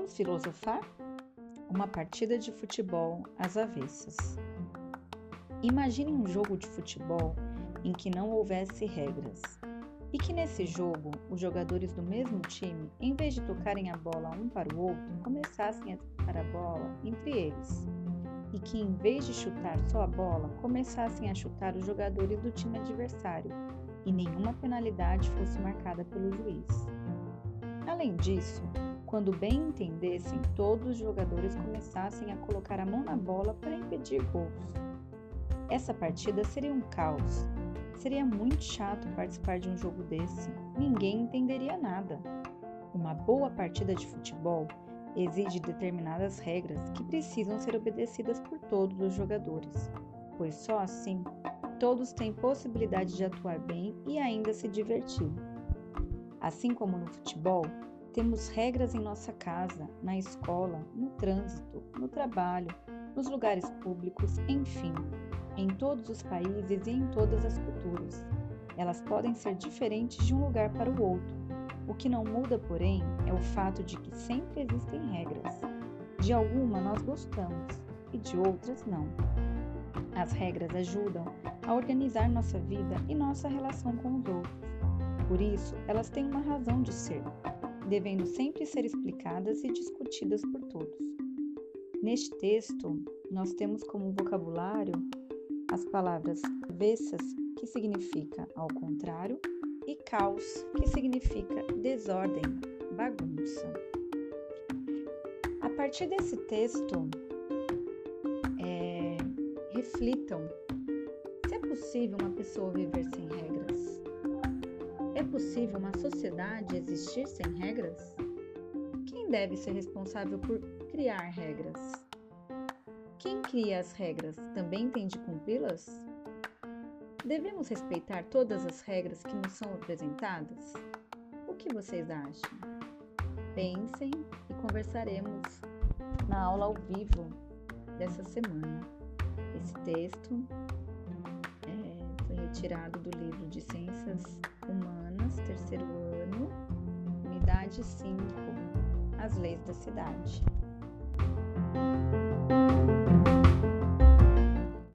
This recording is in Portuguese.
Vamos filosofar? Uma partida de futebol às avessas. Imagine um jogo de futebol em que não houvesse regras e que nesse jogo os jogadores do mesmo time, em vez de tocarem a bola um para o outro, começassem a disputar a bola entre eles e que em vez de chutar só a bola, começassem a chutar os jogadores do time adversário e nenhuma penalidade fosse marcada pelo juiz. Além disso, quando bem entendessem, todos os jogadores começassem a colocar a mão na bola para impedir gols. Essa partida seria um caos. Seria muito chato participar de um jogo desse. Ninguém entenderia nada. Uma boa partida de futebol exige determinadas regras que precisam ser obedecidas por todos os jogadores, pois só assim todos têm possibilidade de atuar bem e ainda se divertir. Assim como no futebol, temos regras em nossa casa, na escola, no trânsito, no trabalho, nos lugares públicos, enfim, em todos os países e em todas as culturas. Elas podem ser diferentes de um lugar para o outro. O que não muda, porém, é o fato de que sempre existem regras. De alguma nós gostamos e de outras não. As regras ajudam a organizar nossa vida e nossa relação com os outros. Por isso, elas têm uma razão de ser, devendo sempre ser explicadas e discutidas por todos. Neste texto, nós temos como vocabulário as palavras avessas, que significa ao contrário, e caos, que significa desordem, bagunça. A partir desse texto, é, reflitam se é possível uma pessoa viver sem regras. É possível uma sociedade existir sem regras? Quem deve ser responsável por criar regras? Quem cria as regras também tem de cumpri-las? Devemos respeitar todas as regras que nos são apresentadas? O que vocês acham? Pensem e conversaremos na aula ao vivo dessa semana. Esse texto é, foi retirado do livro de Ciências Humanas, 5, As Leis da Cidade.